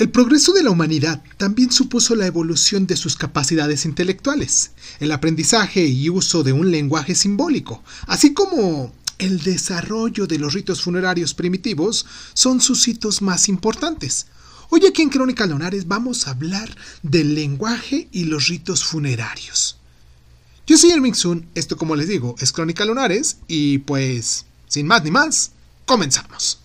El progreso de la humanidad también supuso la evolución de sus capacidades intelectuales, el aprendizaje y uso de un lenguaje simbólico, así como el desarrollo de los ritos funerarios primitivos son sus hitos más importantes. Hoy aquí en Crónica Lonares vamos a hablar del lenguaje y los ritos funerarios. Yo soy Erming Sun, esto como les digo es Crónica Lunares y pues, sin más ni más, comenzamos.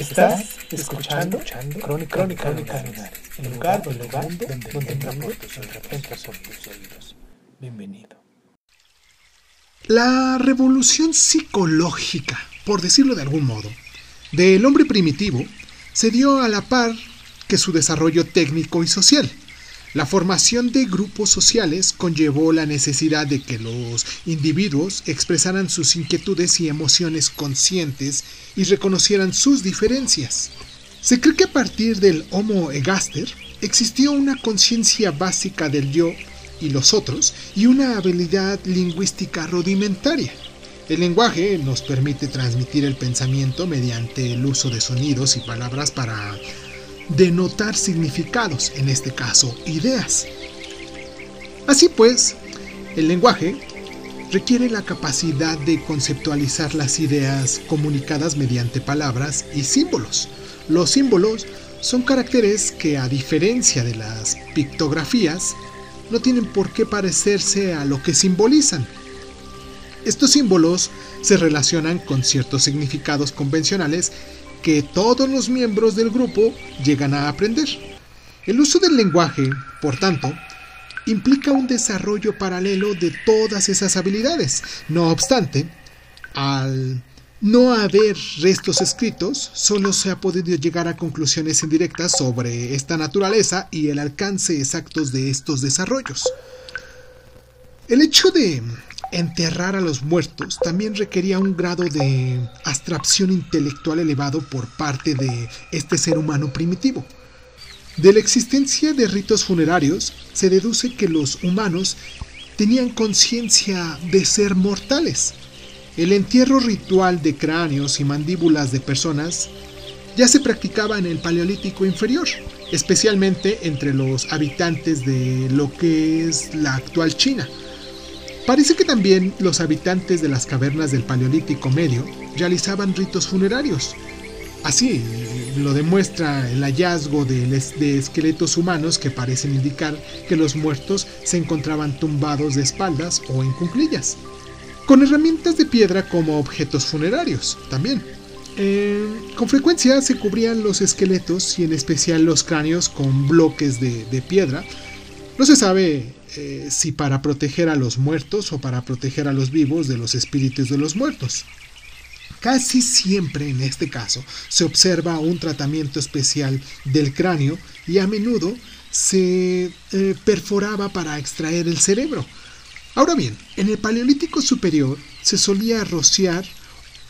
Estás escuchando, escuchando Crónica, Crónica, Crónica el lugar, el lugar donde, donde, donde entra por tus oídos. Bienvenido. La revolución psicológica, por decirlo de algún modo, del hombre primitivo se dio a la par que su desarrollo técnico y social. La formación de grupos sociales conllevó la necesidad de que los individuos expresaran sus inquietudes y emociones conscientes y reconocieran sus diferencias. Se cree que a partir del Homo egaster existió una conciencia básica del yo y los otros y una habilidad lingüística rudimentaria. El lenguaje nos permite transmitir el pensamiento mediante el uso de sonidos y palabras para denotar significados, en este caso ideas. Así pues, el lenguaje requiere la capacidad de conceptualizar las ideas comunicadas mediante palabras y símbolos. Los símbolos son caracteres que, a diferencia de las pictografías, no tienen por qué parecerse a lo que simbolizan. Estos símbolos se relacionan con ciertos significados convencionales que todos los miembros del grupo llegan a aprender. El uso del lenguaje, por tanto, implica un desarrollo paralelo de todas esas habilidades. No obstante, al no haber restos escritos, solo se ha podido llegar a conclusiones indirectas sobre esta naturaleza y el alcance exactos de estos desarrollos. El hecho de enterrar a los muertos también requería un grado de abstracción intelectual elevado por parte de este ser humano primitivo. De la existencia de ritos funerarios se deduce que los humanos tenían conciencia de ser mortales. El entierro ritual de cráneos y mandíbulas de personas ya se practicaba en el Paleolítico inferior, especialmente entre los habitantes de lo que es la actual China. Parece que también los habitantes de las cavernas del Paleolítico Medio realizaban ritos funerarios. Así lo demuestra el hallazgo de, esqueletos humanos que parecen indicar que los muertos se encontraban tumbados de espaldas o en cuclillas, con herramientas de piedra como objetos funerarios también. Eh, con frecuencia se cubrían los esqueletos y en especial los cráneos con bloques de piedra. No se sabe eh, si para proteger a los muertos o para proteger a los vivos de los espíritus de los muertos. Casi siempre en este caso se observa un tratamiento especial del cráneo y a menudo se eh, perforaba para extraer el cerebro. Ahora bien, en el Paleolítico Superior se solía rociar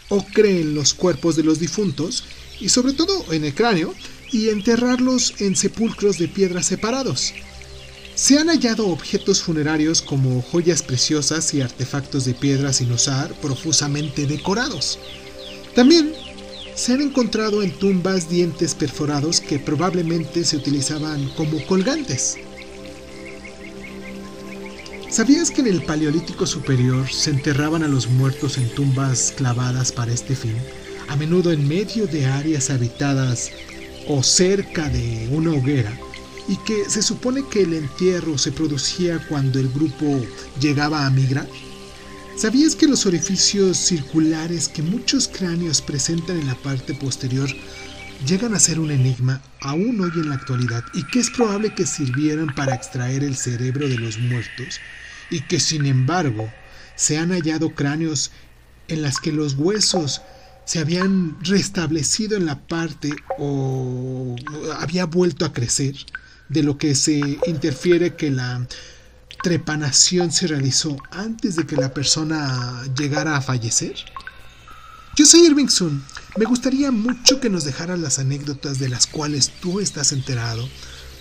ocre en los cuerpos de los difuntos y sobre todo en el cráneo y enterrarlos en sepulcros de piedra separados. Se han hallado objetos funerarios como joyas preciosas y artefactos de piedra sin usar, profusamente decorados. También se han encontrado en tumbas dientes perforados que probablemente se utilizaban como colgantes. ¿Sabías que en el Paleolítico Superior se enterraban a los muertos en tumbas clavadas para este fin, a menudo en medio de áreas habitadas o cerca de una hoguera? Y que se supone que el entierro se producía cuando el grupo llegaba a migrar? ¿Sabías que los orificios circulares que muchos cráneos presentan en la parte posterior llegan a ser un enigma aún hoy en la actualidad y que es probable que sirvieran para extraer el cerebro de los muertos y que sin embargo se han hallado cráneos en las que los huesos se habían restablecido en la parte o había vuelto a crecer? De lo que se interfiere que la trepanación se realizó antes de que la persona llegara a fallecer? Yo soy Irving Me gustaría mucho que nos dejaras las anécdotas de las cuales tú estás enterado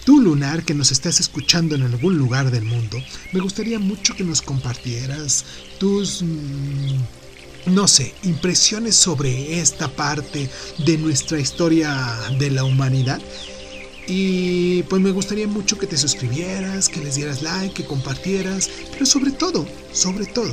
Tú, Lunar, que nos estás escuchando en algún lugar del mundo, me gustaría mucho que nos compartieras tus... Mm, no sé, impresiones sobre esta parte de nuestra historia de la humanidad. Y pues me gustaría mucho que te suscribieras, que les dieras like, que compartieras, pero sobre todo, sobre todo,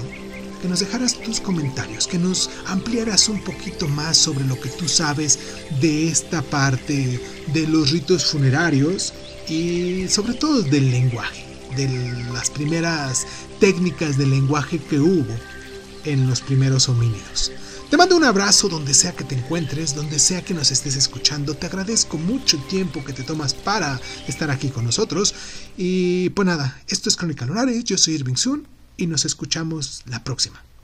que nos dejaras tus comentarios, que nos ampliaras un poquito más sobre lo que tú sabes de esta parte de los ritos funerarios y sobre todo del lenguaje, de las primeras técnicas de lenguaje que hubo en los primeros homínidos. Te mando un abrazo donde sea que te encuentres, donde sea que nos estés escuchando. Te agradezco mucho el tiempo que te tomas para estar aquí con nosotros. Y pues nada, esto es Crónica Lunares, yo soy Irving Sun y nos escuchamos la próxima.